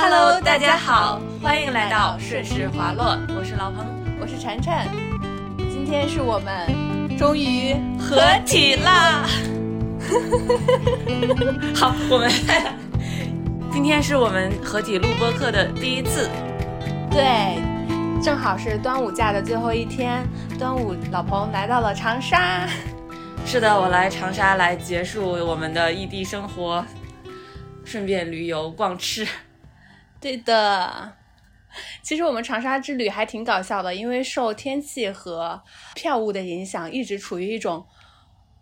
Hello，大家好，欢迎来到顺势滑落，我是老彭，我是晨晨，今天是我们终于合体啦！好，我们 今天是我们合体录播课的第一次，对，正好是端午假的最后一天，端午老彭来到了长沙。是的，我来长沙来结束我们的异地生活，顺便旅游逛吃。对的，其实我们长沙之旅还挺搞笑的，因为受天气和票务的影响，一直处于一种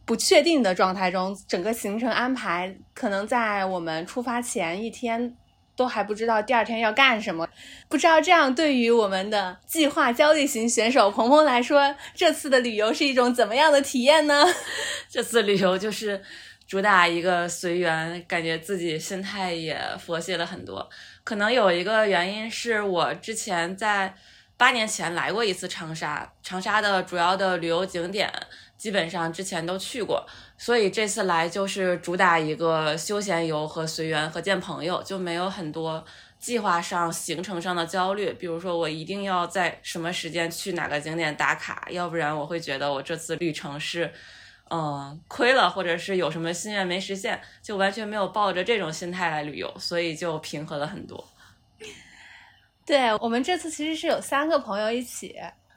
不确定的状态中。整个行程安排可能在我们出发前一天都还不知道第二天要干什么。不知道这样对于我们的计划焦虑型选手鹏鹏来说，这次的旅游是一种怎么样的体验呢？这次旅游就是主打一个随缘，感觉自己心态也佛系了很多。可能有一个原因是我之前在八年前来过一次长沙，长沙的主要的旅游景点基本上之前都去过，所以这次来就是主打一个休闲游和随缘和见朋友，就没有很多计划上行程上的焦虑。比如说我一定要在什么时间去哪个景点打卡，要不然我会觉得我这次旅程是。嗯，亏了，或者是有什么心愿没实现，就完全没有抱着这种心态来旅游，所以就平和了很多。对我们这次其实是有三个朋友一起，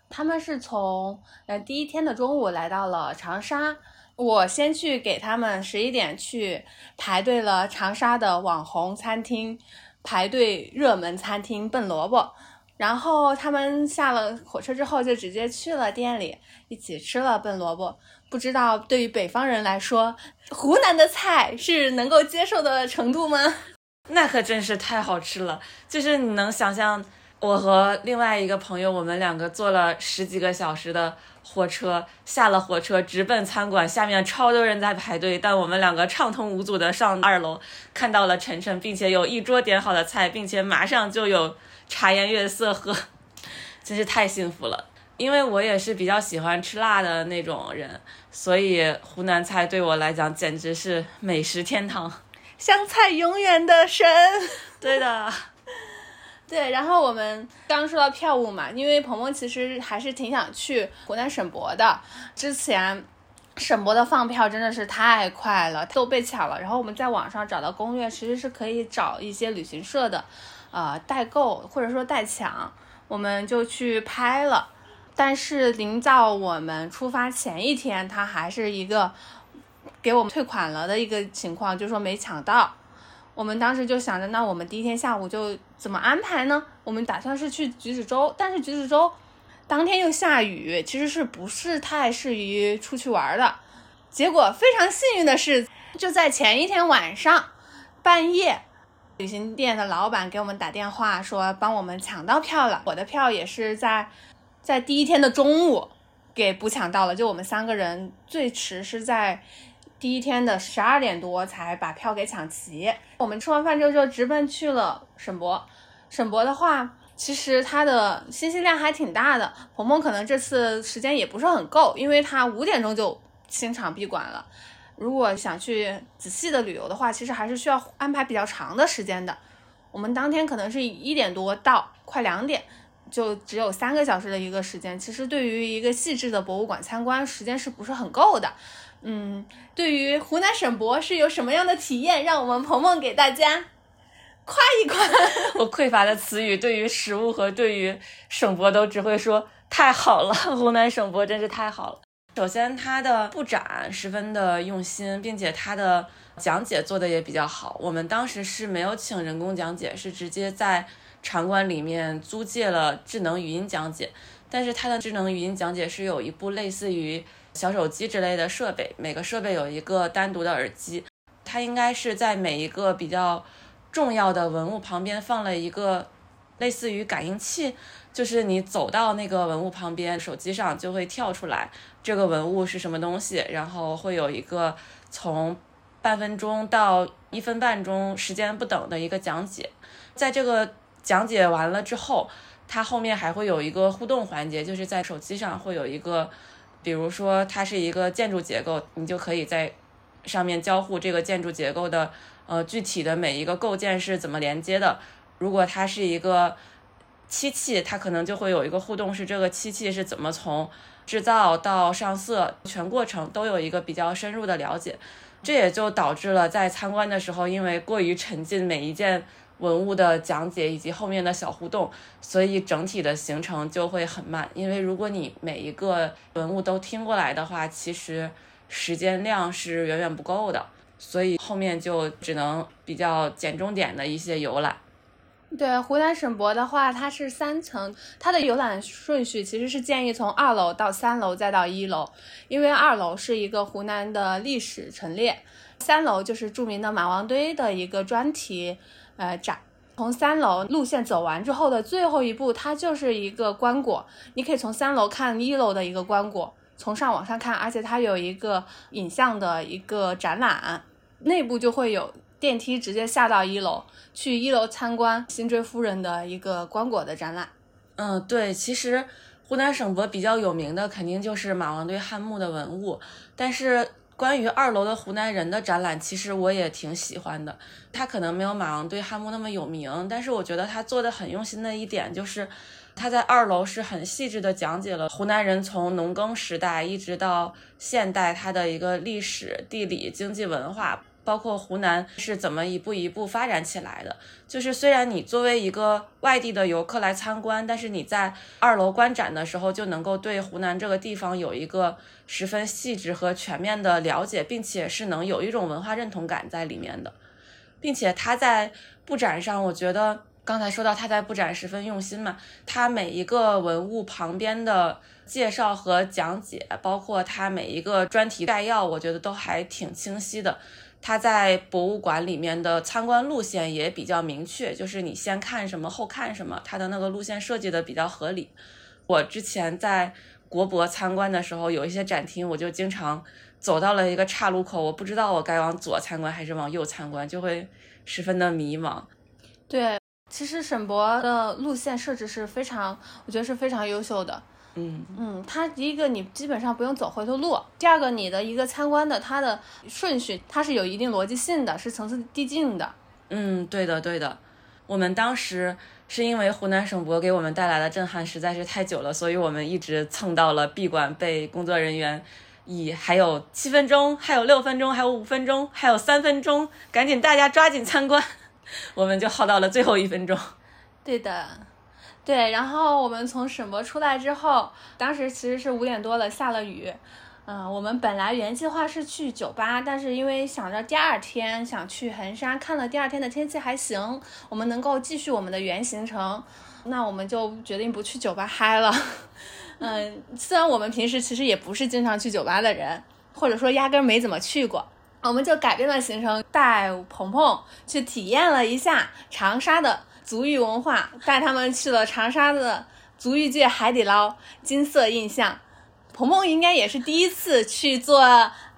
他们是从呃第一天的中午来到了长沙，我先去给他们十一点去排队了长沙的网红餐厅，排队热门餐厅笨萝卜，然后他们下了火车之后就直接去了店里一起吃了笨萝卜。不知道对于北方人来说，湖南的菜是能够接受的程度吗？那可真是太好吃了！就是你能想象，我和另外一个朋友，我们两个坐了十几个小时的火车，下了火车直奔餐馆，下面超多人在排队，但我们两个畅通无阻的上二楼，看到了晨晨，并且有一桌点好的菜，并且马上就有茶颜悦色喝，真是太幸福了。因为我也是比较喜欢吃辣的那种人，所以湖南菜对我来讲简直是美食天堂，湘菜永远的神。对的，对。然后我们刚说到票务嘛，因为鹏鹏其实还是挺想去湖南省博的。之前省博的放票真的是太快了，都被抢了。然后我们在网上找到攻略，其实是可以找一些旅行社的，呃，代购或者说代抢，我们就去拍了。但是临到我们出发前一天，他还是一个给我们退款了的一个情况，就说没抢到。我们当时就想着，那我们第一天下午就怎么安排呢？我们打算是去橘子洲，但是橘子洲当天又下雨，其实是不是太适宜出去玩的。结果非常幸运的是，就在前一天晚上半夜，旅行店的老板给我们打电话说帮我们抢到票了。我的票也是在。在第一天的中午给补抢到了，就我们三个人最迟是在第一天的十二点多才把票给抢齐。我们吃完饭之后就直奔去了省博。省博的话，其实它的信息量还挺大的。鹏鹏可能这次时间也不是很够，因为他五点钟就清场闭馆了。如果想去仔细的旅游的话，其实还是需要安排比较长的时间的。我们当天可能是一点多到，快两点。就只有三个小时的一个时间，其实对于一个细致的博物馆参观，时间是不是很够的？嗯，对于湖南省博是有什么样的体验？让我们鹏鹏给大家夸一夸。我匮乏的词语，对于食物和对于省博都只会说太好了。湖南省博真是太好了。首先，它的布展十分的用心，并且它的讲解做的也比较好。我们当时是没有请人工讲解，是直接在。场馆里面租借了智能语音讲解，但是它的智能语音讲解是有一部类似于小手机之类的设备，每个设备有一个单独的耳机，它应该是在每一个比较重要的文物旁边放了一个类似于感应器，就是你走到那个文物旁边，手机上就会跳出来这个文物是什么东西，然后会有一个从半分钟到一分半钟时间不等的一个讲解，在这个。讲解完了之后，它后面还会有一个互动环节，就是在手机上会有一个，比如说它是一个建筑结构，你就可以在上面交互这个建筑结构的呃具体的每一个构件是怎么连接的，如果它是一个漆器，它可能就会有一个互动，是这个漆器是怎么从制造到上色全过程都有一个比较深入的了解。这也就导致了在参观的时候，因为过于沉浸每一件文物的讲解以及后面的小互动，所以整体的行程就会很慢。因为如果你每一个文物都听过来的话，其实时间量是远远不够的，所以后面就只能比较简重点的一些游览。对，湖南省博的话，它是三层，它的游览顺序其实是建议从二楼到三楼再到一楼，因为二楼是一个湖南的历史陈列，三楼就是著名的马王堆的一个专题呃展。从三楼路线走完之后的最后一步，它就是一个棺椁，你可以从三楼看一楼的一个棺椁，从上往上看，而且它有一个影像的一个展览，内部就会有。电梯直接下到一楼，去一楼参观辛追夫人的一个棺椁的展览。嗯，对，其实湖南省博比较有名的肯定就是马王堆汉墓的文物，但是关于二楼的湖南人的展览，其实我也挺喜欢的。它可能没有马王堆汉墓那么有名，但是我觉得他做的很用心的一点就是，他在二楼是很细致的讲解了湖南人从农耕时代一直到现代他的一个历史、地理、经济、文化。包括湖南是怎么一步一步发展起来的？就是虽然你作为一个外地的游客来参观，但是你在二楼观展的时候，就能够对湖南这个地方有一个十分细致和全面的了解，并且是能有一种文化认同感在里面的。并且他在布展上，我觉得刚才说到他在布展十分用心嘛，他每一个文物旁边的介绍和讲解，包括他每一个专题概要，我觉得都还挺清晰的。它在博物馆里面的参观路线也比较明确，就是你先看什么后看什么，它的那个路线设计的比较合理。我之前在国博参观的时候，有一些展厅，我就经常走到了一个岔路口，我不知道我该往左参观还是往右参观，就会十分的迷茫。对，其实沈博的路线设置是非常，我觉得是非常优秀的。嗯嗯，它一个你基本上不用走回头路，第二个你的一个参观的它的顺序它是有一定逻辑性的，是层次递进的。嗯，对的对的。我们当时是因为湖南省博给我们带来的震撼实在是太久了，所以我们一直蹭到了闭馆，被工作人员以还有七分钟，还有六分钟，还有五分钟，还有三分钟，赶紧大家抓紧参观，我们就耗到了最后一分钟。对的。对，然后我们从省博出来之后，当时其实是五点多了，下了雨。嗯，我们本来原计划是去酒吧，但是因为想着第二天想去衡山，看了第二天的天气还行，我们能够继续我们的原行程，那我们就决定不去酒吧嗨了。嗯，虽然我们平时其实也不是经常去酒吧的人，或者说压根没怎么去过，我们就改变了行程，带鹏鹏去体验了一下长沙的。足浴文化带他们去了长沙的足浴界海底捞，金色印象。鹏鹏应该也是第一次去做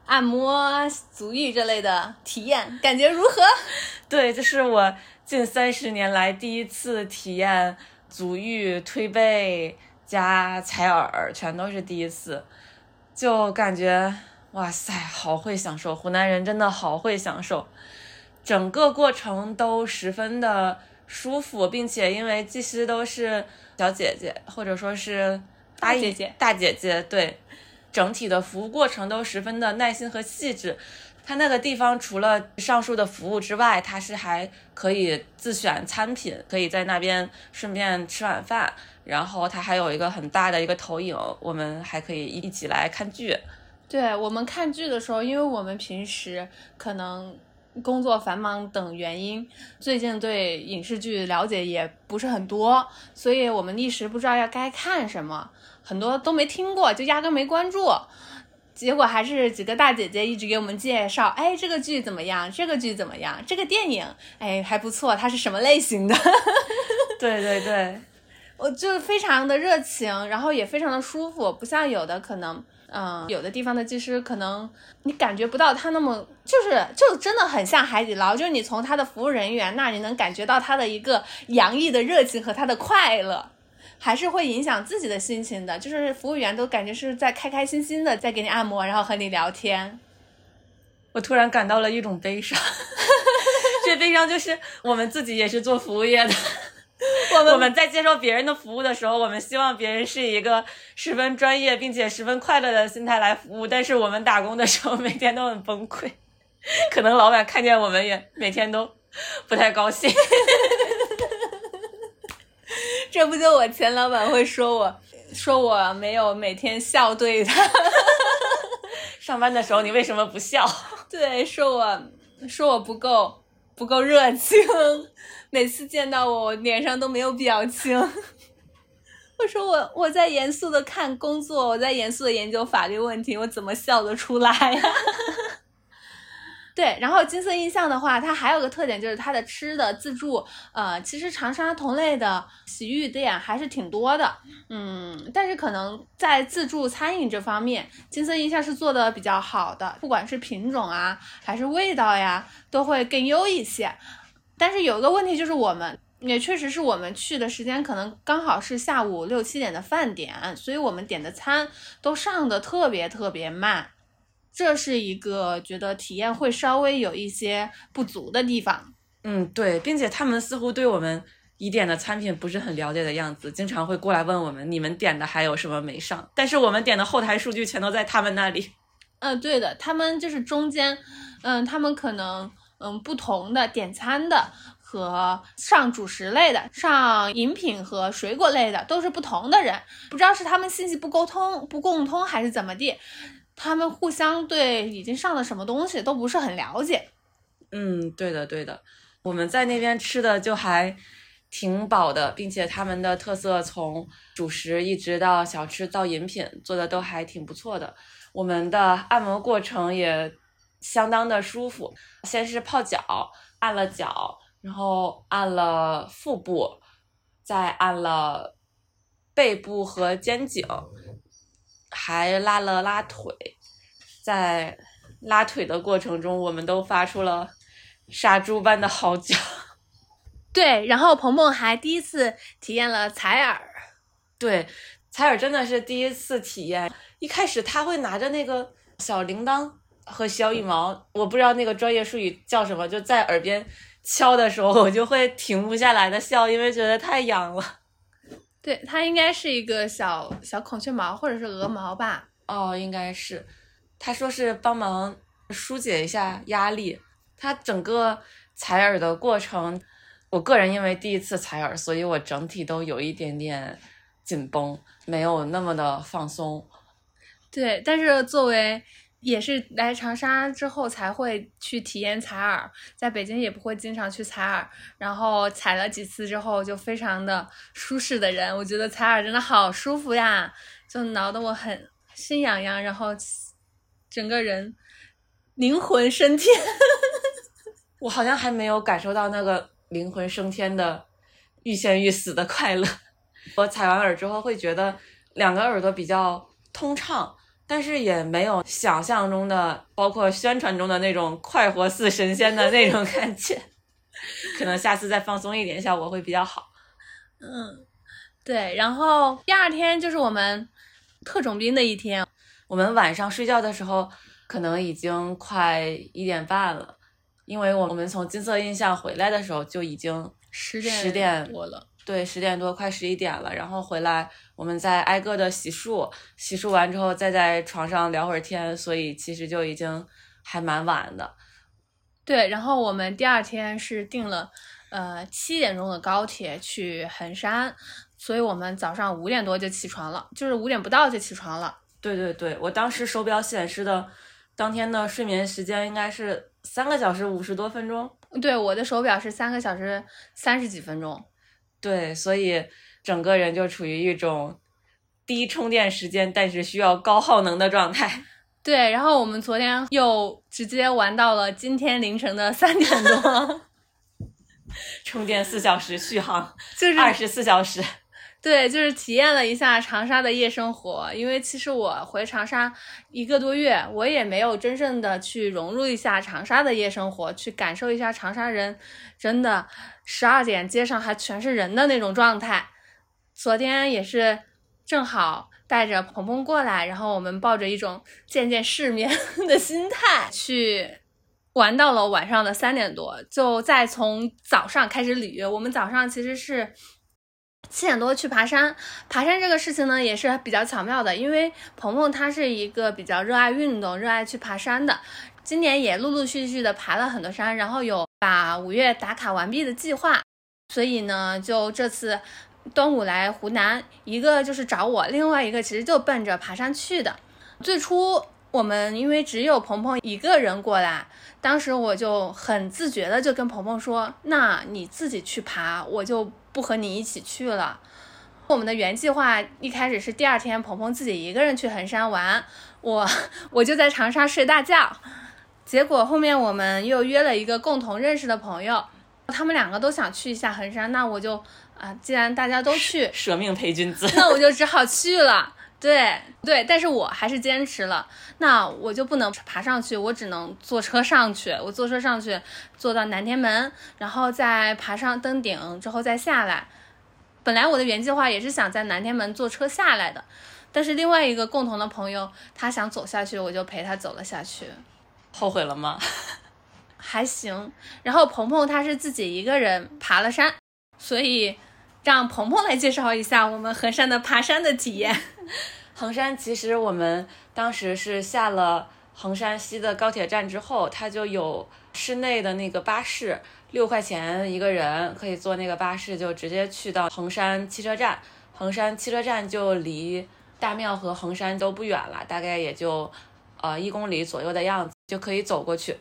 按摩、足浴这类的体验，感觉如何？对，这是我近三十年来第一次体验足浴、推背加采耳，全都是第一次，就感觉哇塞，好会享受！湖南人真的好会享受，整个过程都十分的。舒服，并且因为技师都是小姐姐，或者说是大姐姐，大姐姐，对，整体的服务过程都十分的耐心和细致。它那个地方除了上述的服务之外，它是还可以自选餐品，可以在那边顺便吃晚饭。然后它还有一个很大的一个投影，我们还可以一起来看剧。对我们看剧的时候，因为我们平时可能。工作繁忙等原因，最近对影视剧了解也不是很多，所以我们一时不知道要该看什么，很多都没听过，就压根没关注。结果还是几个大姐姐一直给我们介绍，哎，这个剧怎么样？这个剧怎么样？这个电影，哎，还不错，它是什么类型的？对对对，我就非常的热情，然后也非常的舒服，不像有的可能。嗯，有的地方的技师可能你感觉不到他那么，就是就真的很像海底捞，就是你从他的服务人员那里能感觉到他的一个洋溢的热情和他的快乐，还是会影响自己的心情的。就是服务员都感觉是在开开心心的在给你按摩，然后和你聊天。我突然感到了一种悲伤，这悲伤就是我们自己也是做服务业的。我们我们在接受别人的服务的时候，我们希望别人是一个十分专业并且十分快乐的心态来服务，但是我们打工的时候每天都很崩溃，可能老板看见我们也每天都不太高兴。这不就我前老板会说我，说我没有每天笑对他，上班的时候你为什么不笑？对，说我说我不够不够热情，每次见到我，我脸上都没有表情。我说我我在严肃的看工作，我在严肃的研究法律问题，我怎么笑得出来呀？对，然后金色印象的话，它还有个特点就是它的吃的自助，呃，其实长沙同类的洗浴店还是挺多的，嗯，但是可能在自助餐饮这方面，金色印象是做的比较好的，不管是品种啊，还是味道呀，都会更优一些。但是有一个问题就是我们。也确实是我们去的时间可能刚好是下午六七点的饭点，所以我们点的餐都上的特别特别慢，这是一个觉得体验会稍微有一些不足的地方。嗯，对，并且他们似乎对我们已点的餐品不是很了解的样子，经常会过来问我们你们点的还有什么没上，但是我们点的后台数据全都在他们那里。嗯，对的，他们就是中间，嗯，他们可能嗯不同的点餐的。和上主食类的、上饮品和水果类的都是不同的人，不知道是他们信息不沟通、不共通还是怎么地，他们互相对已经上了什么东西都不是很了解。嗯，对的，对的，我们在那边吃的就还挺饱的，并且他们的特色从主食一直到小吃到饮品做的都还挺不错的。我们的按摩过程也相当的舒服，先是泡脚，按了脚。然后按了腹部，再按了背部和肩颈，还拉了拉腿。在拉腿的过程中，我们都发出了杀猪般的嚎叫。对，然后鹏鹏还第一次体验了采耳。对，采耳真的是第一次体验。一开始他会拿着那个小铃铛和小羽毛，我不知道那个专业术语叫什么，就在耳边。敲的时候我就会停不下来的笑，因为觉得太痒了。对，它应该是一个小小孔雀毛或者是鹅毛吧？哦，应该是。他说是帮忙疏解一下压力。它整个采耳的过程，我个人因为第一次采耳，所以我整体都有一点点紧绷，没有那么的放松。对，但是作为。也是来长沙之后才会去体验采耳，在北京也不会经常去采耳，然后采了几次之后就非常的舒适的人，我觉得采耳真的好舒服呀，就挠得我很心痒痒，然后整个人灵魂升天，我好像还没有感受到那个灵魂升天的欲仙欲死的快乐。我采完耳之后会觉得两个耳朵比较通畅。但是也没有想象中的，包括宣传中的那种快活似神仙的那种感觉，可能下次再放松一点，效果会比较好。嗯，对。然后第二天就是我们特种兵的一天，我们晚上睡觉的时候可能已经快一点半了，因为我们从金色印象回来的时候就已经十点十点多了。对，十点多快十一点了，然后回来，我们再挨个的洗漱，洗漱完之后再在床上聊会儿天，所以其实就已经还蛮晚的。对，然后我们第二天是订了呃七点钟的高铁去衡山，所以我们早上五点多就起床了，就是五点不到就起床了。对对对，我当时手表显示的当天的睡眠时间应该是三个小时五十多分钟。对，我的手表是三个小时三十几分钟。对，所以整个人就处于一种低充电时间，但是需要高耗能的状态。对，然后我们昨天又直接玩到了今天凌晨的三点多，充电四小时，续航就是二十四小时。对，就是体验了一下长沙的夜生活。因为其实我回长沙一个多月，我也没有真正的去融入一下长沙的夜生活，去感受一下长沙人真的十二点街上还全是人的那种状态。昨天也是正好带着鹏鹏过来，然后我们抱着一种见见世面 的心态去玩到了晚上的三点多，就再从早上开始履约。我们早上其实是七点多去爬山，爬山这个事情呢也是比较巧妙的，因为鹏鹏他是一个比较热爱运动、热爱去爬山的，今年也陆陆续续的爬了很多山，然后有把五月打卡完毕的计划，所以呢，就这次端午来湖南，一个就是找我，另外一个其实就奔着爬山去的。最初我们因为只有鹏鹏一个人过来。当时我就很自觉的就跟鹏鹏说：“那你自己去爬，我就不和你一起去了。”我们的原计划一开始是第二天鹏鹏自己一个人去衡山玩，我 我就在长沙睡大觉。结果后面我们又约了一个共同认识的朋友，他们两个都想去一下衡山，那我就啊，既然大家都去，舍命陪君子，那我就只好去了。对对，但是我还是坚持了。那我就不能爬上去，我只能坐车上去。我坐车上去，坐到南天门，然后再爬上登顶之后再下来。本来我的原计划也是想在南天门坐车下来的，但是另外一个共同的朋友他想走下去，我就陪他走了下去。后悔了吗？还行。然后鹏鹏他是自己一个人爬了山，所以。让鹏鹏来介绍一下我们衡山的爬山的体验。衡山其实我们当时是下了衡山西的高铁站之后，它就有室内的那个巴士，六块钱一个人可以坐那个巴士，就直接去到衡山汽车站。衡山汽车站就离大庙和衡山都不远了，大概也就呃一公里左右的样子，就可以走过去。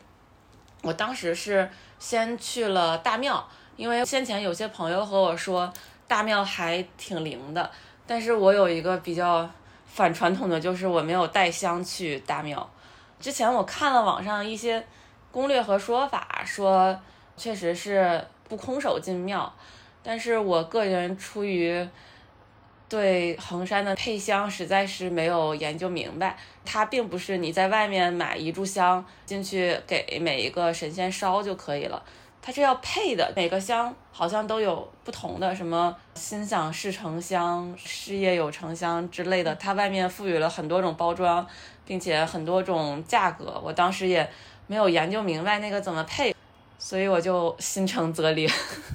我当时是先去了大庙，因为先前有些朋友和我说。大庙还挺灵的，但是我有一个比较反传统的，就是我没有带香去大庙。之前我看了网上一些攻略和说法，说确实是不空手进庙，但是我个人出于对衡山的配香实在是没有研究明白，它并不是你在外面买一炷香进去给每一个神仙烧就可以了。它是要配的，每个香好像都有不同的，什么心想事成香、事业有成香之类的。它外面赋予了很多种包装，并且很多种价格。我当时也没有研究明白那个怎么配，所以我就心诚则灵，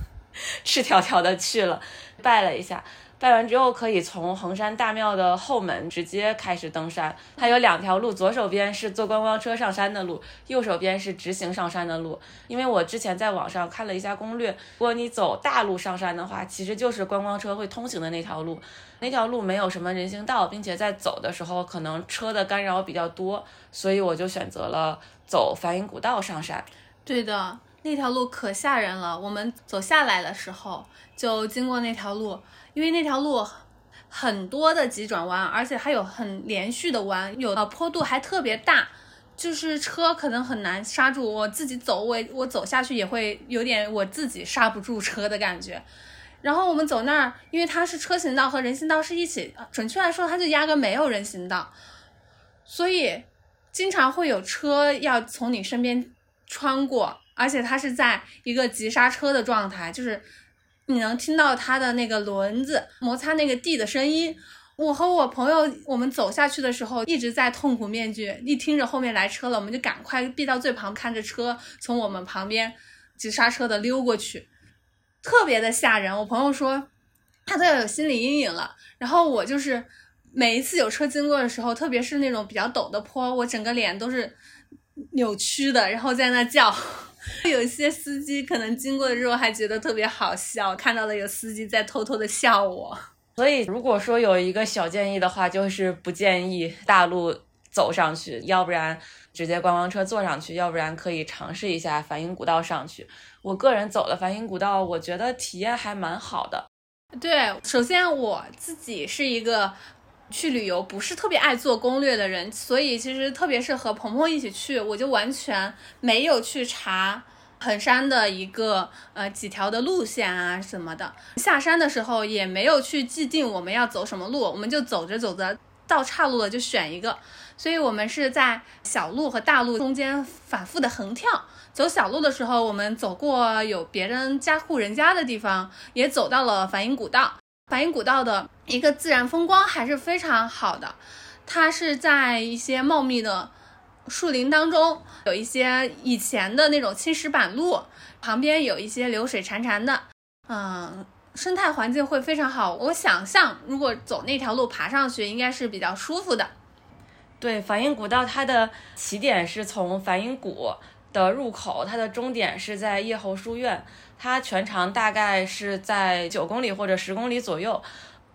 赤条条的去了，拜了一下。拜完之后，可以从衡山大庙的后门直接开始登山。它有两条路，左手边是坐观光车上山的路，右手边是直行上山的路。因为我之前在网上看了一下攻略，如果你走大路上山的话，其实就是观光车会通行的那条路。那条路没有什么人行道，并且在走的时候可能车的干扰比较多，所以我就选择了走梵音古道上山。对的，那条路可吓人了。我们走下来的时候就经过那条路。因为那条路很多的急转弯，而且还有很连续的弯，有的坡度还特别大，就是车可能很难刹住。我自己走，我我走下去也会有点我自己刹不住车的感觉。然后我们走那儿，因为它是车行道和人行道是一起，准确来说，它就压根没有人行道，所以经常会有车要从你身边穿过，而且它是在一个急刹车的状态，就是。你能听到它的那个轮子摩擦那个地的声音。我和我朋友，我们走下去的时候一直在痛苦面具，一听着后面来车了，我们就赶快避到最旁，看着车从我们旁边急刹车的溜过去，特别的吓人。我朋友说他都要有心理阴影了。然后我就是每一次有车经过的时候，特别是那种比较陡的坡，我整个脸都是扭曲的，然后在那叫。有些司机可能经过的时候还觉得特别好笑，看到了有司机在偷偷的笑我。所以如果说有一个小建议的话，就是不建议大路走上去，要不然直接观光车坐上去，要不然可以尝试一下梵音古道上去。我个人走了梵音古道，我觉得体验还蛮好的。对，首先我自己是一个。去旅游不是特别爱做攻略的人，所以其实特别是和鹏鹏一起去，我就完全没有去查衡山的一个呃几条的路线啊什么的。下山的时候也没有去既定我们要走什么路，我们就走着走着到岔路了就选一个。所以我们是在小路和大路中间反复的横跳。走小路的时候，我们走过有别人家户人家的地方，也走到了梵音古道。梵音古道的一个自然风光还是非常好的，它是在一些茂密的树林当中，有一些以前的那种青石板路，旁边有一些流水潺潺的，嗯，生态环境会非常好。我想象如果走那条路爬上去，应该是比较舒服的。对，梵音古道它的起点是从梵音谷的入口，它的终点是在叶侯书院，它全长大概是在九公里或者十公里左右。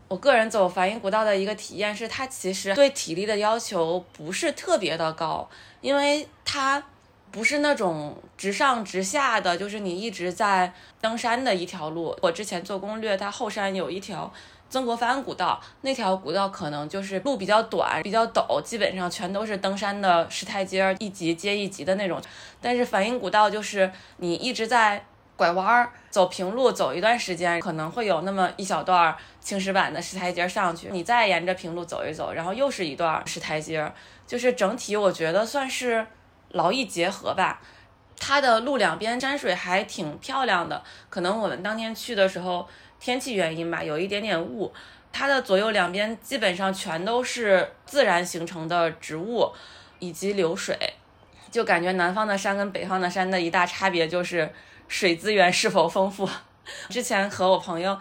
我个人走梵音古道的一个体验是，它其实对体力的要求不是特别的高，因为它不是那种直上直下的，就是你一直在登山的一条路。我之前做攻略，它后山有一条曾国藩古道，那条古道可能就是路比较短、比较陡，基本上全都是登山的石台阶，一级接一级的那种。但是梵音古道就是你一直在。拐弯儿走平路走一段时间，可能会有那么一小段青石板的石台阶上去，你再沿着平路走一走，然后又是一段石台阶，就是整体我觉得算是劳逸结合吧。它的路两边山水还挺漂亮的，可能我们当天去的时候天气原因吧，有一点点雾。它的左右两边基本上全都是自然形成的植物以及流水，就感觉南方的山跟北方的山的一大差别就是。水资源是否丰富？之前和我朋友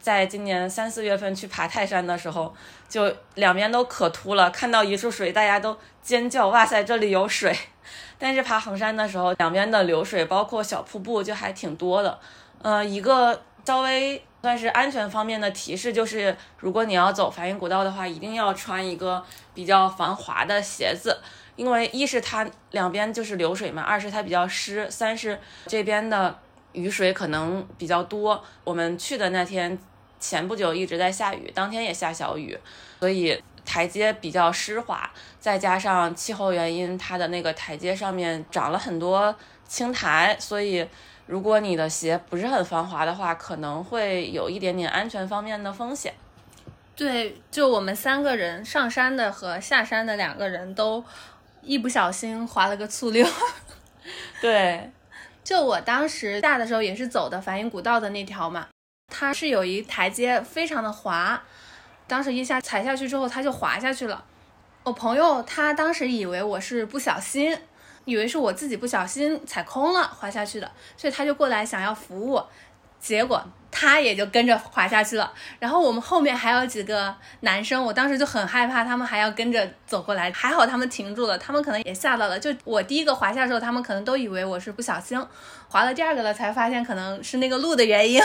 在今年三四月份去爬泰山的时候，就两边都可秃了，看到一处水，大家都尖叫：“哇塞，这里有水！” 但是爬衡山的时候，两边的流水包括小瀑布就还挺多的。呃，一个稍微算是安全方面的提示就是，如果你要走梵音古道的话，一定要穿一个比较防滑的鞋子。因为一是它两边就是流水嘛，二是它比较湿，三是这边的雨水可能比较多。我们去的那天前不久一直在下雨，当天也下小雨，所以台阶比较湿滑，再加上气候原因，它的那个台阶上面长了很多青苔，所以如果你的鞋不是很防滑的话，可能会有一点点安全方面的风险。对，就我们三个人上山的和下山的两个人都。一不小心滑了个醋溜，对，就我当时下的时候也是走的梵音古道的那条嘛，它是有一台阶非常的滑，当时一下踩下去之后，它就滑下去了。我朋友他当时以为我是不小心，以为是我自己不小心踩空了滑下去的，所以他就过来想要扶我，结果。他也就跟着滑下去了，然后我们后面还有几个男生，我当时就很害怕，他们还要跟着走过来，还好他们停住了，他们可能也吓到了。就我第一个滑下的时候，他们可能都以为我是不小心滑了第二个了，才发现可能是那个路的原因，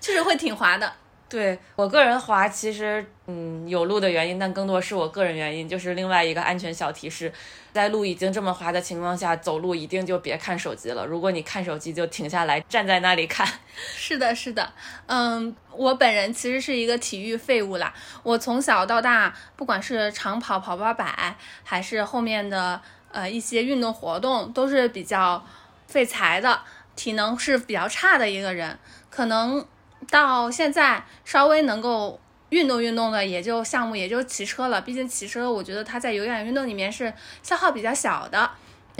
确 实会挺滑的。对我个人滑，其实嗯有路的原因，但更多是我个人原因，就是另外一个安全小提示，在路已经这么滑的情况下，走路一定就别看手机了。如果你看手机，就停下来站在那里看。是的，是的，嗯，我本人其实是一个体育废物啦。我从小到大，不管是长跑跑八百，还是后面的呃一些运动活动，都是比较废材的，体能是比较差的一个人，可能。到现在稍微能够运动运动的，也就项目也就骑车了。毕竟骑车，我觉得它在有氧运动里面是消耗比较小的。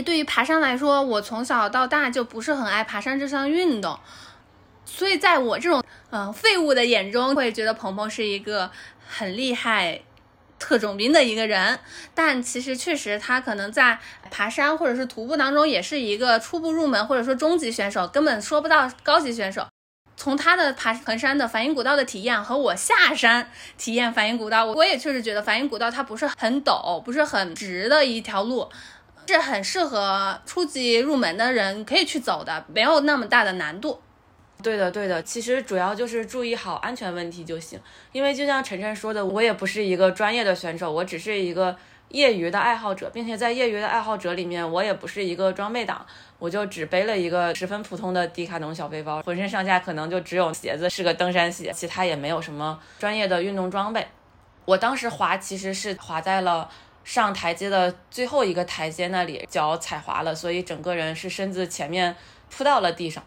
对于爬山来说，我从小到大就不是很爱爬山这项运动，所以在我这种嗯废物的眼中，会觉得鹏鹏是一个很厉害特种兵的一个人。但其实确实，他可能在爬山或者是徒步当中，也是一个初步入门或者说中级选手，根本说不到高级选手。从他的爬衡山的梵音古道的体验和我下山体验梵音古道，我也确实觉得梵音古道它不是很陡，不是很直的一条路，是很适合初级入门的人可以去走的，没有那么大的难度。对的，对的，其实主要就是注意好安全问题就行。因为就像晨晨说的，我也不是一个专业的选手，我只是一个业余的爱好者，并且在业余的爱好者里面，我也不是一个装备党。我就只背了一个十分普通的迪卡侬小背包，浑身上下可能就只有鞋子是个登山鞋，其他也没有什么专业的运动装备。我当时滑其实是滑在了上台阶的最后一个台阶那里，脚踩滑了，所以整个人是身子前面扑到了地上，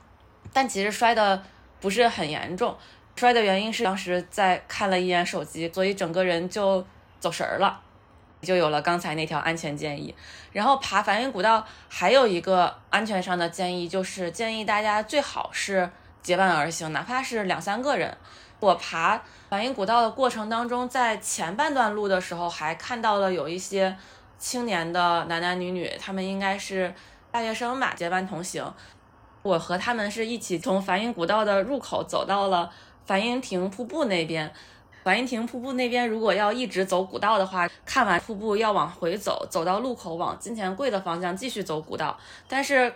但其实摔的不是很严重，摔的原因是当时在看了一眼手机，所以整个人就走神儿了。就有了刚才那条安全建议，然后爬梵音古道还有一个安全上的建议，就是建议大家最好是结伴而行，哪怕是两三个人。我爬梵音古道的过程当中，在前半段路的时候还看到了有一些青年的男男女女，他们应该是大学生吧，结伴同行。我和他们是一起从梵音古道的入口走到了梵音亭瀑布那边。梵音亭瀑布那边，如果要一直走古道的话，看完瀑布要往回走，走到路口往金钱柜的方向继续走古道。但是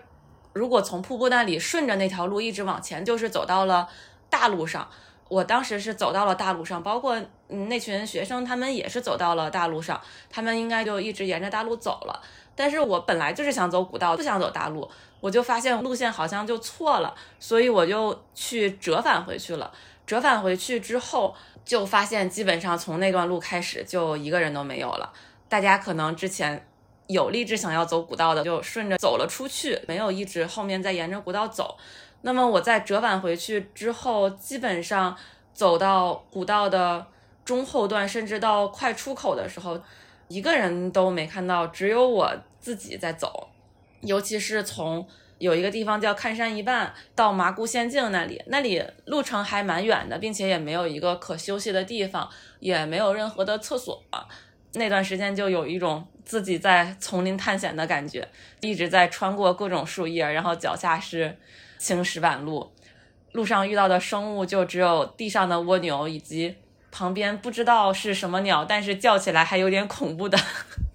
如果从瀑布那里顺着那条路一直往前，就是走到了大路上。我当时是走到了大路上，包括嗯那群学生他们也是走到了大路上，他们应该就一直沿着大路走了。但是我本来就是想走古道，不想走大路，我就发现路线好像就错了，所以我就去折返回去了。折返回去之后，就发现基本上从那段路开始就一个人都没有了。大家可能之前有立志想要走古道的，就顺着走了出去，没有一直后面再沿着古道走。那么我在折返回去之后，基本上走到古道的中后段，甚至到快出口的时候，一个人都没看到，只有我自己在走。尤其是从有一个地方叫看山一半到麻姑仙境那里，那里路程还蛮远的，并且也没有一个可休息的地方，也没有任何的厕所。那段时间就有一种自己在丛林探险的感觉，一直在穿过各种树叶，然后脚下是。青石板路，路上遇到的生物就只有地上的蜗牛，以及旁边不知道是什么鸟，但是叫起来还有点恐怖的，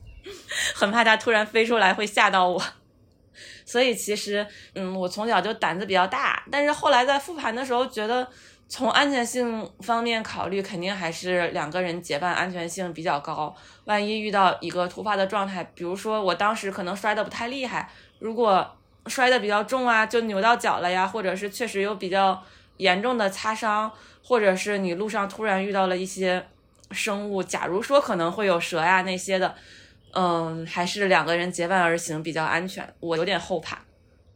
很怕它突然飞出来会吓到我。所以其实，嗯，我从小就胆子比较大，但是后来在复盘的时候，觉得从安全性方面考虑，肯定还是两个人结伴安全性比较高。万一遇到一个突发的状态，比如说我当时可能摔得不太厉害，如果。摔得比较重啊，就扭到脚了呀，或者是确实有比较严重的擦伤，或者是你路上突然遇到了一些生物，假如说可能会有蛇呀那些的，嗯，还是两个人结伴而行比较安全。我有点后怕。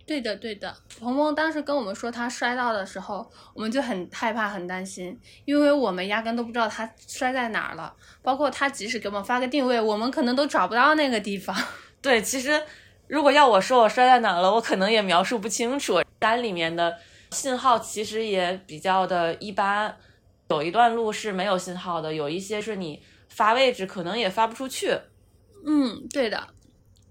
对的，对的。鹏鹏当时跟我们说他摔到的时候，我们就很害怕、很担心，因为我们压根都不知道他摔在哪儿了，包括他即使给我们发个定位，我们可能都找不到那个地方。对，其实。如果要我说我摔在哪儿了，我可能也描述不清楚。山里面的信号其实也比较的一般，有一段路是没有信号的，有一些是你发位置可能也发不出去。嗯，对的。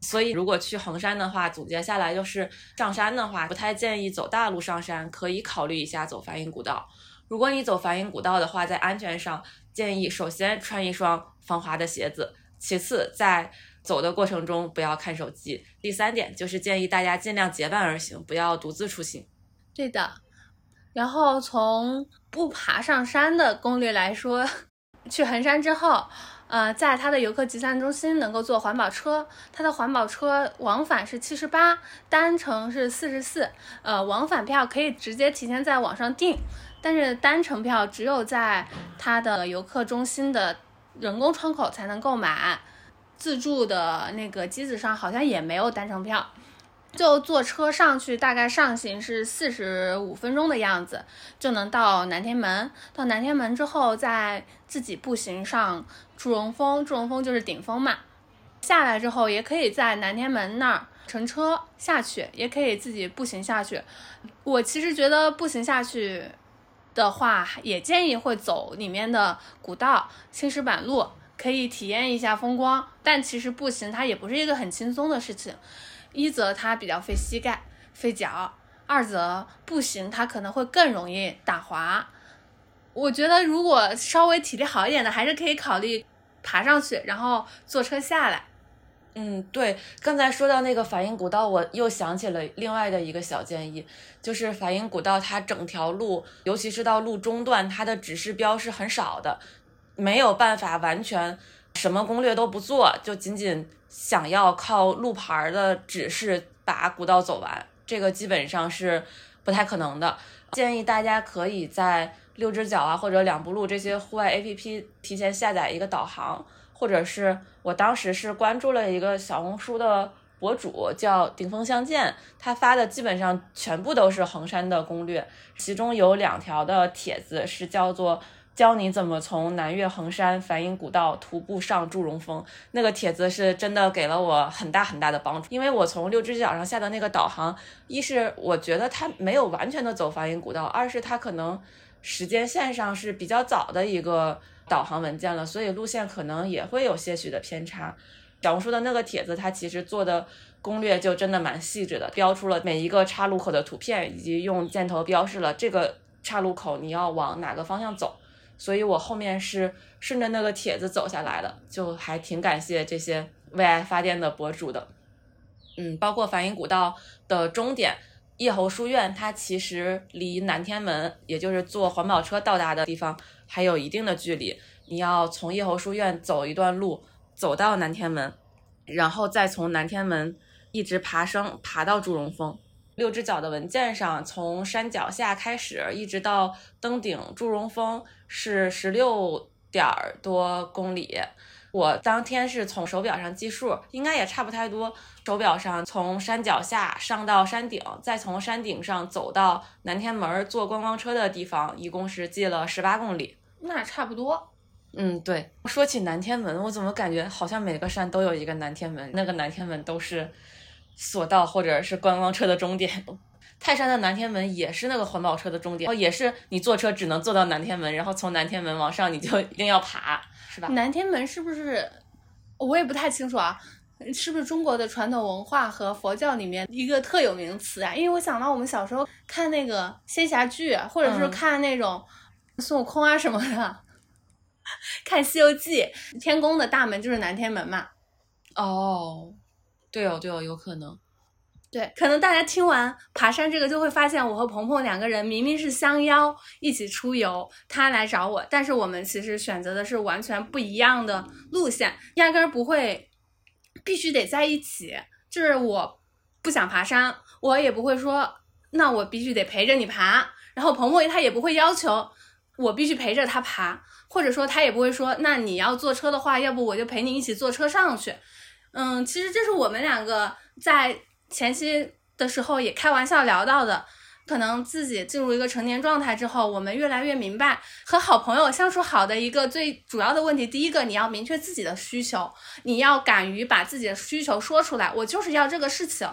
所以如果去衡山的话，总结下来就是上山的话，不太建议走大路上山，可以考虑一下走梵音古道。如果你走梵音古道的话，在安全上建议首先穿一双防滑的鞋子，其次在。走的过程中不要看手机。第三点就是建议大家尽量结伴而行，不要独自出行。对的。然后从不爬上山的攻略来说，去衡山之后，呃，在它的游客集散中心能够坐环保车，它的环保车往返是七十八，单程是四十四。呃，往返票可以直接提前在网上订，但是单程票只有在它的游客中心的人工窗口才能购买。自助的那个机子上好像也没有单程票，就坐车上去，大概上行是四十五分钟的样子，就能到南天门。到南天门之后，再自己步行上祝融峰，祝融峰就是顶峰嘛。下来之后，也可以在南天门那儿乘车下去，也可以自己步行下去。我其实觉得步行下去的话，也建议会走里面的古道青石板路。可以体验一下风光，但其实步行它也不是一个很轻松的事情。一则它比较费膝盖、费脚；二则步行它可能会更容易打滑。我觉得如果稍微体力好一点的，还是可以考虑爬上去，然后坐车下来。嗯，对，刚才说到那个梵音古道，我又想起了另外的一个小建议，就是梵音古道它整条路，尤其是到路中段，它的指示标是很少的。没有办法完全什么攻略都不做，就仅仅想要靠路牌的指示把古道走完，这个基本上是不太可能的。建议大家可以在六只脚啊或者两步路这些户外 APP 提前下载一个导航，或者是我当时是关注了一个小红书的博主叫顶峰相见，他发的基本上全部都是衡山的攻略，其中有两条的帖子是叫做。教你怎么从南岳衡山梵音古道徒步上祝融峰，那个帖子是真的给了我很大很大的帮助。因为我从六只脚上下的那个导航，一是我觉得它没有完全的走梵音古道，二是它可能时间线上是比较早的一个导航文件了，所以路线可能也会有些许的偏差。小红书的那个帖子，它其实做的攻略就真的蛮细致的，标出了每一个岔路口的图片，以及用箭头标示了这个岔路口你要往哪个方向走。所以我后面是顺着那个帖子走下来的，就还挺感谢这些为爱发电的博主的。嗯，包括梵音古道的终点叶侯书院，它其实离南天门，也就是坐环保车到达的地方，还有一定的距离。你要从叶侯书院走一段路，走到南天门，然后再从南天门一直爬升，爬到祝融峰。六只脚的文件上，从山脚下开始，一直到登顶祝融峰是十六点多公里。我当天是从手表上计数，应该也差不太多。手表上从山脚下上到山顶，再从山顶上走到南天门坐观光车的地方，一共是计了十八公里。那差不多。嗯，对。说起南天门，我怎么感觉好像每个山都有一个南天门？那个南天门都是索道或者是观光车的终点。泰山的南天门也是那个环保车的终点，也是你坐车只能坐到南天门，然后从南天门往上你就一定要爬。是吧？南天门是不是？我也不太清楚啊，是不是中国的传统文化和佛教里面一个特有名词啊？因为我想到我们小时候看那个仙侠剧，或者是看那种孙悟空啊什么的，看《西游记》，天宫的大门就是南天门嘛。哦，对哦，对哦，有可能。对，可能大家听完爬山这个，就会发现我和鹏鹏两个人明明是相邀一起出游，他来找我，但是我们其实选择的是完全不一样的路线，压根儿不会必须得在一起。就是我不想爬山，我也不会说那我必须得陪着你爬，然后鹏鹏他也不会要求我必须陪着他爬，或者说他也不会说那你要坐车的话，要不我就陪你一起坐车上去。嗯，其实这是我们两个在。前期的时候也开玩笑聊到的，可能自己进入一个成年状态之后，我们越来越明白和好朋友相处好的一个最主要的问题。第一个，你要明确自己的需求，你要敢于把自己的需求说出来，我就是要这个事情。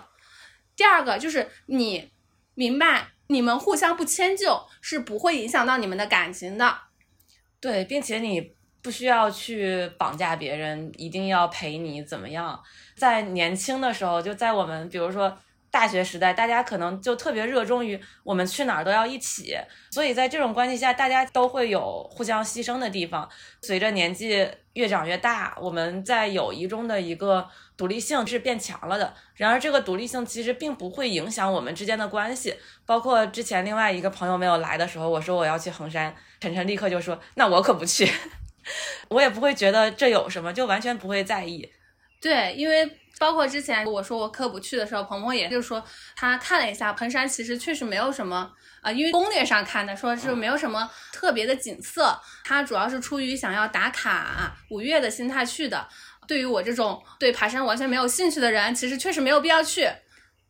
第二个就是你明白，你们互相不迁就是不会影响到你们的感情的。对，并且你不需要去绑架别人，一定要陪你怎么样。在年轻的时候，就在我们比如说大学时代，大家可能就特别热衷于我们去哪儿都要一起，所以在这种关系下，大家都会有互相牺牲的地方。随着年纪越长越大，我们在友谊中的一个独立性是变强了的。然而，这个独立性其实并不会影响我们之间的关系。包括之前另外一个朋友没有来的时候，我说我要去衡山，晨晨立刻就说：“那我可不去。” 我也不会觉得这有什么，就完全不会在意。对，因为包括之前我说我可不去的时候，鹏鹏也就说他看了一下彭山，其实确实没有什么啊，因为攻略上看的说是没有什么特别的景色，他主要是出于想要打卡五岳的心态去的。对于我这种对爬山完全没有兴趣的人，其实确实没有必要去。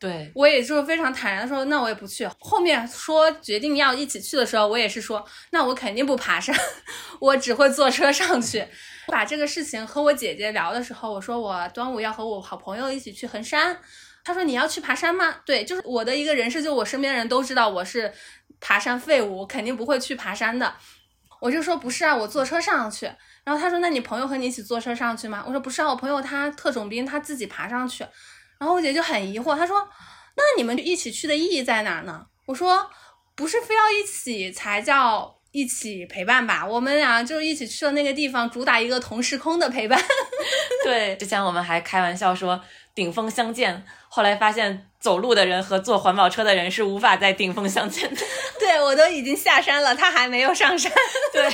对我也就是非常坦然的说，那我也不去。后面说决定要一起去的时候，我也是说，那我肯定不爬山，我只会坐车上去。把这个事情和我姐姐聊的时候，我说我端午要和我好朋友一起去衡山。她说你要去爬山吗？对，就是我的一个人设，就我身边人都知道我是爬山废物，肯定不会去爬山的。我就说不是啊，我坐车上去。然后她说那你朋友和你一起坐车上去吗？我说不是啊，我朋友他特种兵，他自己爬上去。然后我姐就很疑惑，她说那你们一起去的意义在哪呢？我说不是非要一起才叫。一起陪伴吧，我们俩就一起去了那个地方，主打一个同时空的陪伴。对，之前我们还开玩笑说顶峰相见，后来发现走路的人和坐环保车的人是无法在顶峰相见的。对我都已经下山了，他还没有上山。对，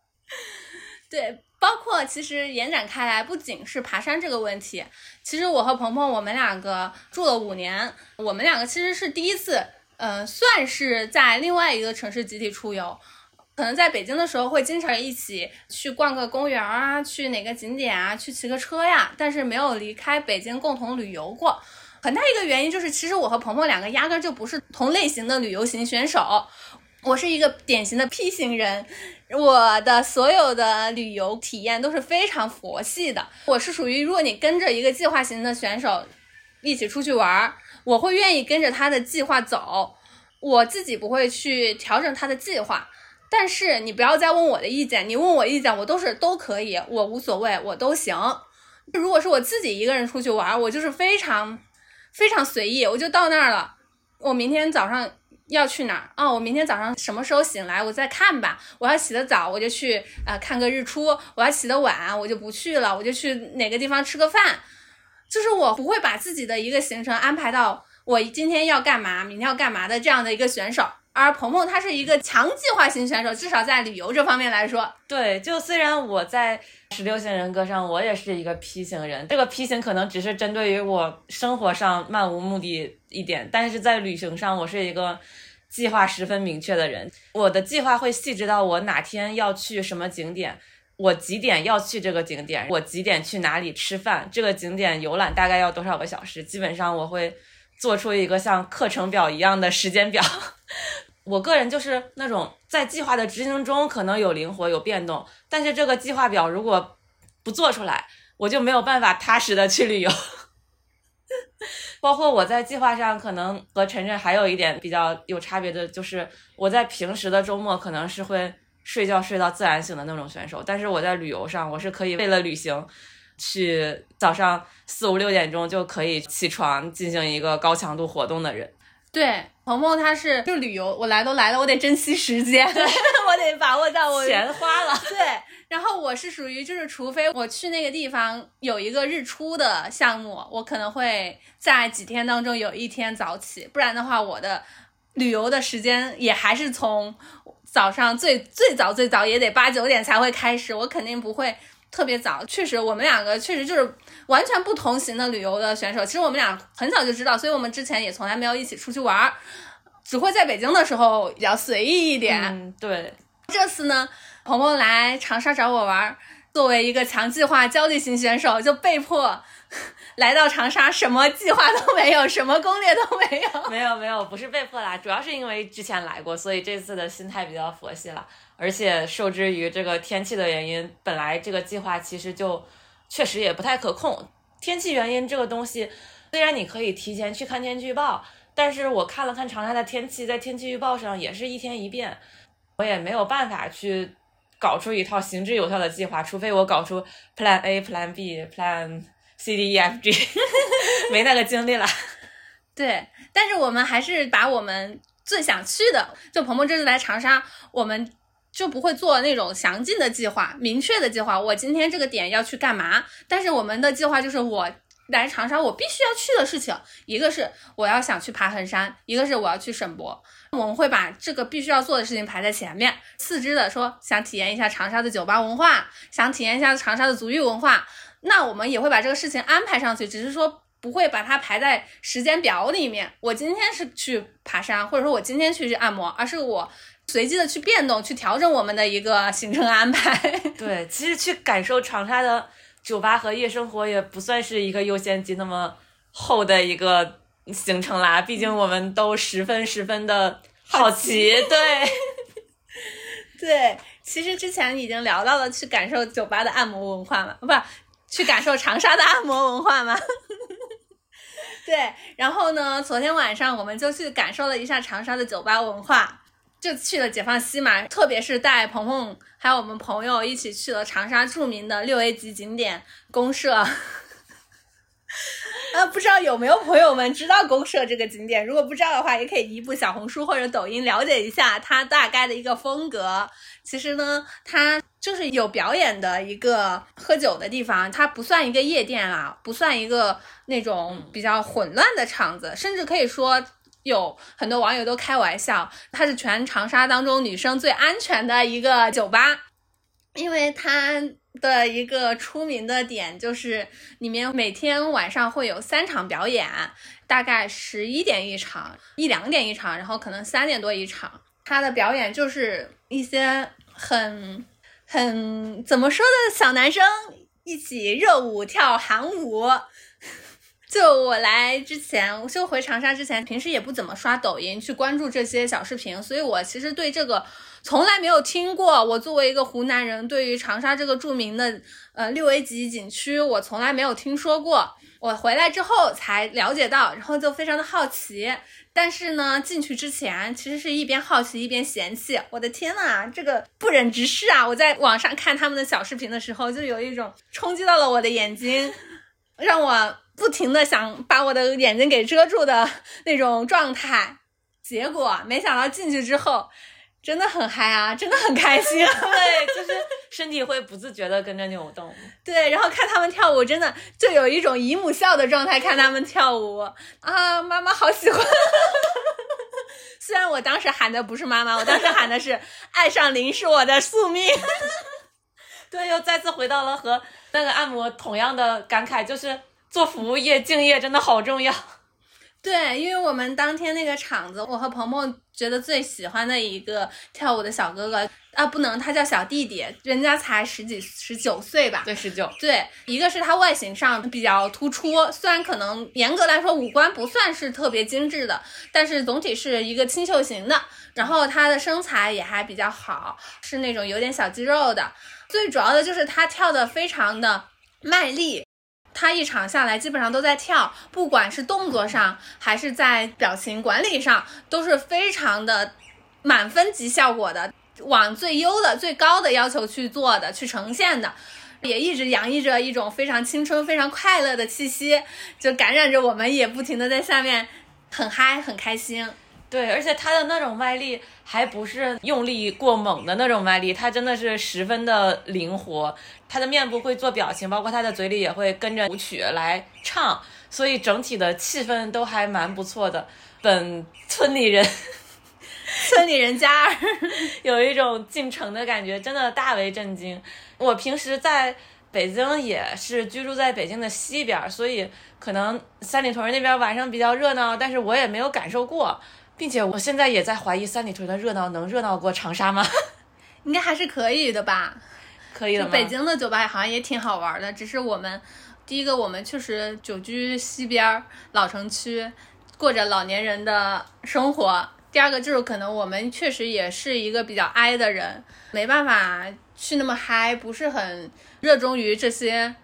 对，包括其实延展开来，不仅是爬山这个问题，其实我和鹏鹏我们两个住了五年，我们两个其实是第一次。嗯，算是在另外一个城市集体出游，可能在北京的时候会经常一起去逛个公园啊，去哪个景点啊，去骑个车呀，但是没有离开北京共同旅游过。很大一个原因就是，其实我和鹏鹏两个压根就不是同类型的旅游型选手。我是一个典型的 P 型人，我的所有的旅游体验都是非常佛系的。我是属于，如果你跟着一个计划型的选手一起出去玩儿。我会愿意跟着他的计划走，我自己不会去调整他的计划。但是你不要再问我的意见，你问我意见，我都是都可以，我无所谓，我都行。如果是我自己一个人出去玩，我就是非常非常随意，我就到那儿了。我明天早上要去哪儿？哦，我明天早上什么时候醒来，我再看吧。我要洗的早，我就去啊看个日出；我要洗的晚，我就不去了，我就去哪个地方吃个饭。就是我不会把自己的一个行程安排到我今天要干嘛，明天要干嘛的这样的一个选手。而鹏鹏他是一个强计划型选手，至少在旅游这方面来说，对。就虽然我在十六型人格上，我也是一个 P 型人，这个 P 型可能只是针对于我生活上漫无目的一点，但是在旅行上，我是一个计划十分明确的人。我的计划会细致到我哪天要去什么景点，我几点要去这个景点，我几点去哪里吃饭，这个景点游览大概要多少个小时，基本上我会做出一个像课程表一样的时间表。我个人就是那种在计划的执行中可能有灵活有变动，但是这个计划表如果不做出来，我就没有办法踏实的去旅游。包括我在计划上可能和晨晨还有一点比较有差别的，就是我在平时的周末可能是会睡觉睡到自然醒的那种选手，但是我在旅游上我是可以为了旅行去早上四五六点钟就可以起床进行一个高强度活动的人。对，鹏鹏他是就旅游，我来都来了，我得珍惜时间，对 我得把握到我钱花了。对，然后我是属于就是，除非我去那个地方有一个日出的项目，我可能会在几天当中有一天早起，不然的话，我的旅游的时间也还是从早上最最早最早也得八九点才会开始，我肯定不会。特别早，确实，我们两个确实就是完全不同型的旅游的选手。其实我们俩很早就知道，所以我们之前也从来没有一起出去玩儿，只会在北京的时候比较随意一点。嗯，对。这次呢，鹏鹏来长沙找我玩儿，作为一个强计划焦虑型选手，就被迫 来到长沙，什么计划都没有，什么攻略都没有。没有没有，不是被迫啦，主要是因为之前来过，所以这次的心态比较佛系了。而且受制于这个天气的原因，本来这个计划其实就确实也不太可控。天气原因这个东西，虽然你可以提前去看天气预报，但是我看了看长沙的天气，在天气预报上也是一天一变，我也没有办法去搞出一套行之有效的计划，除非我搞出 Plan A、Plan B、Plan C、D、E、F、G，没那个精力了。对，但是我们还是把我们最想去的，就鹏鹏这次来长沙，我们。就不会做那种详尽的计划、明确的计划。我今天这个点要去干嘛？但是我们的计划就是我来长沙，我必须要去的事情，一个是我要想去爬衡山，一个是我要去省博。我们会把这个必须要做的事情排在前面，次之的说想体验一下长沙的酒吧文化，想体验一下长沙的足浴文化，那我们也会把这个事情安排上去，只是说不会把它排在时间表里面。我今天是去爬山，或者说我今天去去按摩，而是我。随机的去变动，去调整我们的一个行程安排。对，其实去感受长沙的酒吧和夜生活，也不算是一个优先级那么厚的一个行程啦。毕竟我们都十分十分的好奇。对，对，其实之前已经聊到了去感受酒吧的按摩文化嘛，不，去感受长沙的按摩文化嘛。对，然后呢，昨天晚上我们就去感受了一下长沙的酒吧文化。就去了解放西嘛，特别是带鹏鹏还有我们朋友一起去了长沙著名的六 A 级景点公社。啊，不知道有没有朋友们知道公社这个景点？如果不知道的话，也可以移步小红书或者抖音了解一下它大概的一个风格。其实呢，它就是有表演的一个喝酒的地方，它不算一个夜店啊，不算一个那种比较混乱的场子，甚至可以说。有很多网友都开玩笑，它是全长沙当中女生最安全的一个酒吧，因为它的一个出名的点就是里面每天晚上会有三场表演，大概十一点一场，一两点一场，然后可能三点多一场。他的表演就是一些很很怎么说的小男生一起热舞跳韩舞。就我来之前，就回长沙之前，平时也不怎么刷抖音去关注这些小视频，所以我其实对这个从来没有听过。我作为一个湖南人，对于长沙这个著名的呃六 A 级景区，我从来没有听说过。我回来之后才了解到，然后就非常的好奇。但是呢，进去之前其实是一边好奇一边嫌弃。我的天呐，这个不忍直视啊！我在网上看他们的小视频的时候，就有一种冲击到了我的眼睛，让我不停的想把我的眼睛给遮住的那种状态。结果没想到进去之后。真的很嗨啊，真的很开心。对，就是身体会不自觉的跟着扭动。对，然后看他们跳舞，真的就有一种姨母笑的状态。看他们跳舞啊，妈妈好喜欢。虽然我当时喊的不是妈妈，我当时喊的是爱上林是我的宿命。对，又再次回到了和那个按摩同样的感慨，就是做服务业敬业真的好重要。对，因为我们当天那个场子，我和鹏鹏觉得最喜欢的一个跳舞的小哥哥啊，不能，他叫小弟弟，人家才十几十九岁吧？对，十九。对，一个是他外形上比较突出，虽然可能严格来说五官不算是特别精致的，但是总体是一个清秀型的。然后他的身材也还比较好，是那种有点小肌肉的。最主要的就是他跳的非常的卖力。他一场下来基本上都在跳，不管是动作上还是在表情管理上，都是非常的满分级效果的，往最优的、最高的要求去做的、去呈现的，也一直洋溢着一种非常青春、非常快乐的气息，就感染着我们，也不停的在下面很嗨、很开心。对，而且他的那种卖力还不是用力过猛的那种卖力，他真的是十分的灵活。他的面部会做表情，包括他的嘴里也会跟着舞曲来唱，所以整体的气氛都还蛮不错的。本村里人，村里人家 有一种进城的感觉，真的大为震惊。我平时在北京也是居住在北京的西边，所以可能三里屯那边晚上比较热闹，但是我也没有感受过。并且我现在也在怀疑三里屯的热闹能热闹过长沙吗？应该还是可以的吧？可以的。北京的酒吧好像也挺好玩的，只是我们第一个我们确实久居西边老城区，过着老年人的生活。第二个就是可能我们确实也是一个比较哀的人，没办法去那么嗨，不是很热衷于这些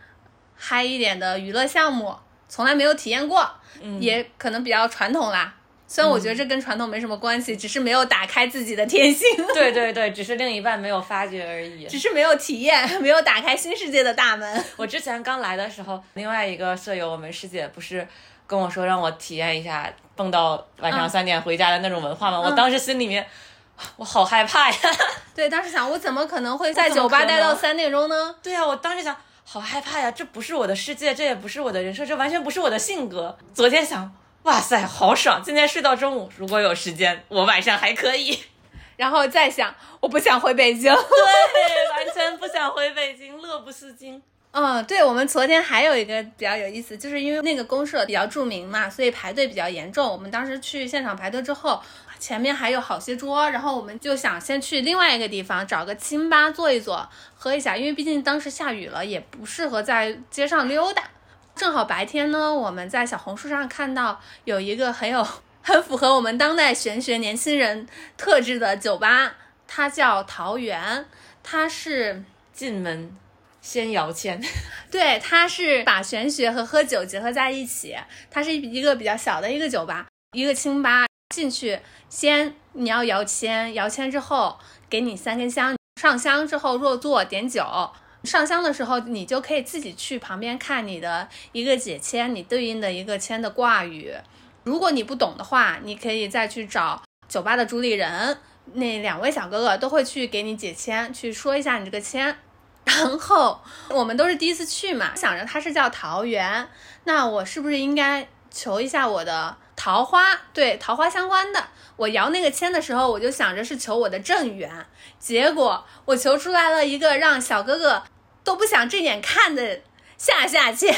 嗨一点的娱乐项目，从来没有体验过，也可能比较传统啦。虽然我觉得这跟传统没什么关系，只是没有打开自己的天性。对对对，只是另一半没有发觉而已。只是没有体验，没有打开新世界的大门。我之前刚来的时候，另外一个舍友，我们师姐不是跟我说让我体验一下蹦到晚上三点回家的那种文化吗？我当时心里面，我好害怕呀。对，当时想我怎么可能会在酒吧待到三点钟呢？对呀，我当时想好害怕呀，这不是我的世界，这也不是我的人设，这完全不是我的性格。昨天想。哇塞，好爽！今天睡到中午，如果有时间，我晚上还可以。然后再想，我不想回北京。对，完全不想回北京，乐不思京。嗯，对，我们昨天还有一个比较有意思，就是因为那个公社比较著名嘛，所以排队比较严重。我们当时去现场排队之后，前面还有好些桌，然后我们就想先去另外一个地方找个清吧坐一坐，喝一下，因为毕竟当时下雨了，也不适合在街上溜达。正好白天呢，我们在小红书上看到有一个很有很符合我们当代玄学年轻人特质的酒吧，它叫桃源，它是进门先摇签，对，它是把玄学和喝酒结合在一起，它是一个比较小的一个酒吧，一个清吧，进去先你要摇签，摇签之后给你三根香，上香之后入座点酒。上香的时候，你就可以自己去旁边看你的一个解签，你对应的一个签的卦语。如果你不懂的话，你可以再去找酒吧的主理人，那两位小哥哥都会去给你解签，去说一下你这个签。然后我们都是第一次去嘛，想着它是叫桃园，那我是不是应该求一下我的桃花？对，桃花相关的。我摇那个签的时候，我就想着是求我的正缘，结果我求出来了一个让小哥哥都不想正眼看的下下签。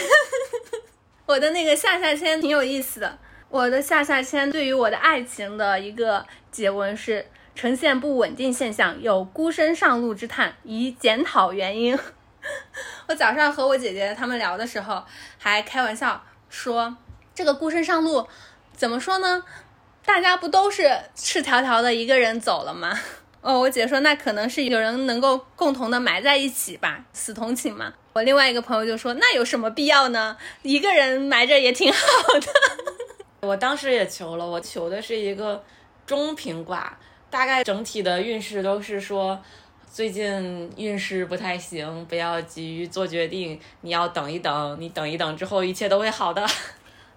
我的那个下下签挺有意思的，我的下下签对于我的爱情的一个结文是呈现不稳定现象，有孤身上路之叹，宜检讨原因。我早上和我姐姐他们聊的时候，还开玩笑说这个孤身上路，怎么说呢？大家不都是赤条条的一个人走了吗？哦，我姐说那可能是有人能够共同的埋在一起吧，死同寝嘛。我另外一个朋友就说那有什么必要呢？一个人埋着也挺好的。我当时也求了，我求的是一个中平卦，大概整体的运势都是说最近运势不太行，不要急于做决定，你要等一等，你等一等之后一切都会好的。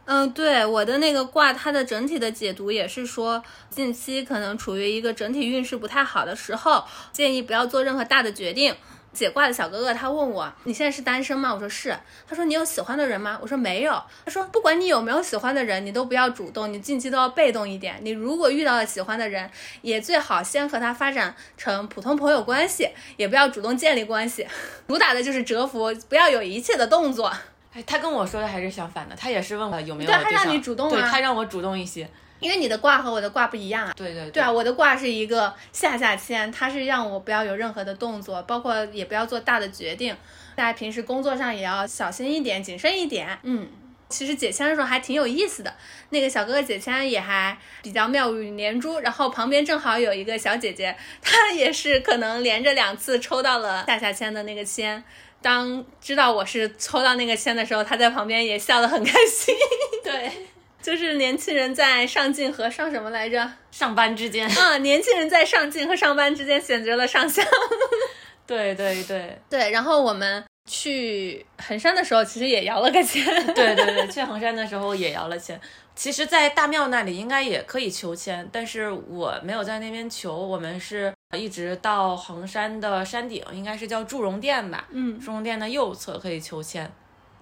嗯，对，我的那个卦，它的整体的解读也是说，近期可能处于一个整体运势不太好的时候，建议不要做任何大的决定。解卦的小哥哥他问我，你现在是单身吗？我说是。他说你有喜欢的人吗？我说没有。他说不管你有没有喜欢的人，你都不要主动，你近期都要被动一点。你如果遇到了喜欢的人，也最好先和他发展成普通朋友关系，也不要主动建立关系。主打的就是蛰伏，不要有一切的动作。哎，他跟我说的还是相反的，他也是问我有没有对，对他让你主动对啊，他让我主动一些。因为你的卦和我的卦不一样啊。对对对啊，我的卦是一个下下签，他是让我不要有任何的动作，包括也不要做大的决定，大家平时工作上也要小心一点、谨慎一点。嗯，其实解签的时候还挺有意思的，那个小哥哥解签也还比较妙语连珠，然后旁边正好有一个小姐姐，她也是可能连着两次抽到了下下签的那个签。当知道我是抽到那个签的时候，他在旁边也笑得很开心。对，就是年轻人在上进和上什么来着？上班之间。啊，年轻人在上进和上班之间选择了上香。对对对对，然后我们去衡山的时候，其实也摇了个签。对对对，去衡山的时候也摇了签。其实，在大庙那里应该也可以求签，但是我没有在那边求，我们是一直到衡山的山顶，应该是叫祝融殿吧？嗯祝融殿的右侧可以求签。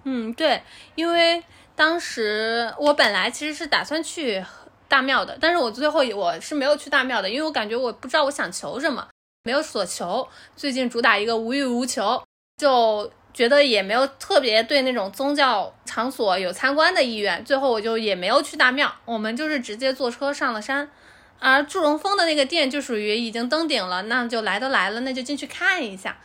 嗯，对，因为当时我本来其实是打算去大庙的，但是我最后我是没有去大庙的，因为我感觉我不知道我想求什么，没有所求。最近主打一个无欲无求，就觉得也没有特别对那种宗教场所有参观的意愿，最后我就也没有去大庙，我们就是直接坐车上了山。而祝融峰的那个殿就属于已经登顶了，那就来都来了，那就进去看一下。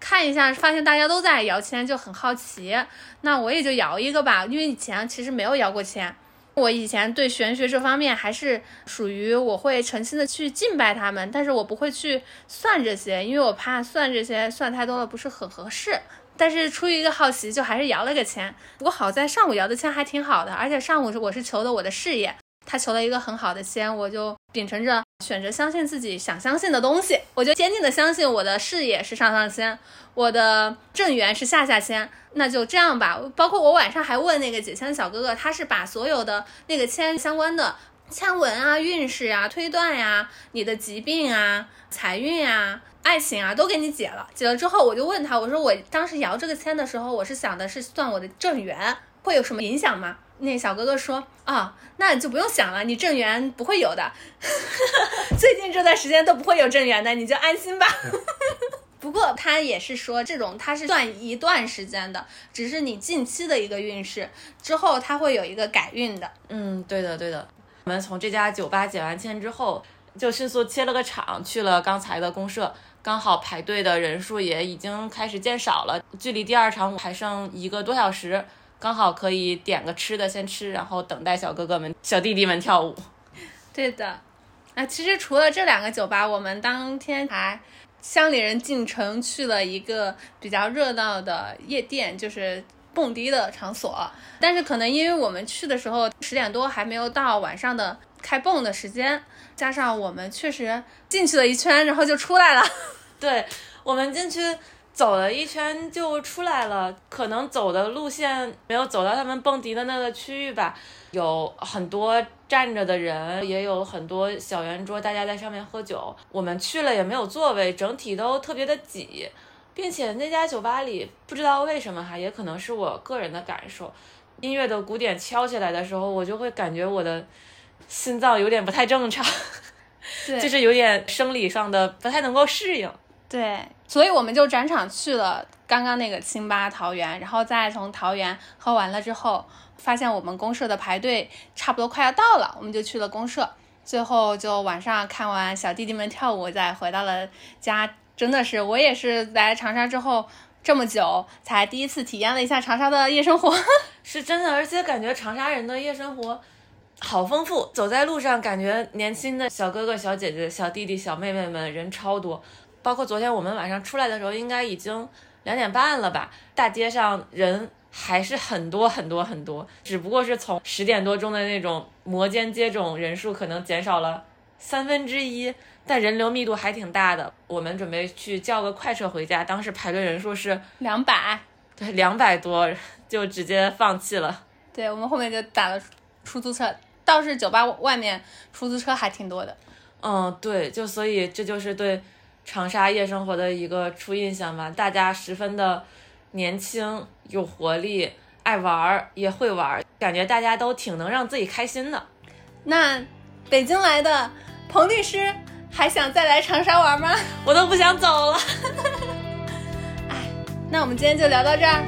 看一下，发现大家都在摇签，就很好奇。那我也就摇一个吧，因为以前其实没有摇过签。我以前对玄学这方面还是属于我会诚心的去敬拜他们，但是我不会去算这些，因为我怕算这些算太多了不是很合适。但是出于一个好奇，就还是摇了个签。不过好在上午摇的签还挺好的，而且上午是我是求的我的事业，他求了一个很好的签，我就秉承着选择相信自己想相信的东西，我就坚定的相信我的事业是上上签，我的正缘是下下签，那就这样吧。包括我晚上还问那个解签小哥哥，他是把所有的那个签相关的签文啊、运势啊、推断呀、你的疾病啊、财运啊。爱情啊，都给你解了。解了之后，我就问他，我说我当时摇这个签的时候，我是想的是算我的正缘，会有什么影响吗？那小哥哥说啊，那就不用想了，你正缘不会有的，最近这段时间都不会有正缘的，你就安心吧。不过他也是说，这种他是算一段时间的，只是你近期的一个运势，之后他会有一个改运的。嗯，对的对的。我们从这家酒吧解完签之后，就迅速切了个场，去了刚才的公社。刚好排队的人数也已经开始减少了，距离第二场还剩一个多小时，刚好可以点个吃的先吃，然后等待小哥哥们、小弟弟们跳舞。对的，啊，其实除了这两个酒吧，我们当天还乡里人进城去了一个比较热闹的夜店，就是蹦迪的场所。但是可能因为我们去的时候十点多还没有到晚上的开蹦的时间，加上我们确实进去了一圈，然后就出来了。对我们进去走了一圈就出来了，可能走的路线没有走到他们蹦迪的那个区域吧，有很多站着的人，也有很多小圆桌，大家在上面喝酒。我们去了也没有座位，整体都特别的挤，并且那家酒吧里不知道为什么哈，也可能是我个人的感受，音乐的鼓点敲起来的时候，我就会感觉我的心脏有点不太正常，对就是有点生理上的不太能够适应。对，所以我们就转场去了刚刚那个清吧桃园，然后再从桃园喝完了之后，发现我们公社的排队差不多快要到了，我们就去了公社。最后就晚上看完小弟弟们跳舞，再回到了家。真的是，我也是来长沙之后这么久，才第一次体验了一下长沙的夜生活。是真的，而且感觉长沙人的夜生活好丰富，走在路上感觉年轻的小哥哥、小姐姐、小弟弟、小妹妹们人超多，包括昨天我们晚上出来的时候，应该已经两点半了吧，大街上人还是很多很多很多，只不过是从十点多钟的那种摩肩接踵人数可能减少了三分之一，但人流密度还挺大的。我们准备去叫个快车回家，当时排队人数是两百，对两百多，就直接放弃了。对我们后面就打了出租车，倒是酒吧外面出租车还挺多的。嗯，对，就所以这就是对长沙夜生活的一个初印象吧。大家十分的年轻、有活力、爱玩儿，也会玩儿，感觉大家都挺能让自己开心的。那北京来的彭律师还想再来长沙玩吗？我都不想走了。哎那我们今天就聊到这儿，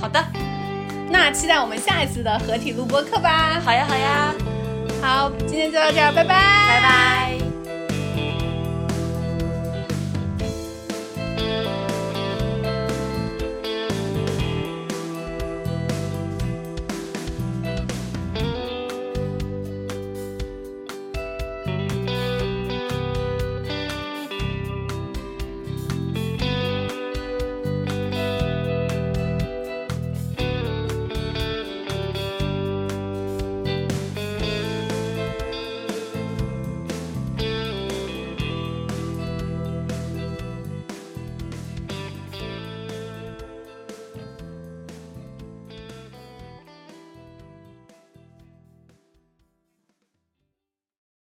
好的，那期待我们下一次的合体录播课吧。好呀，好呀，好，今天就到这儿，拜拜，拜拜。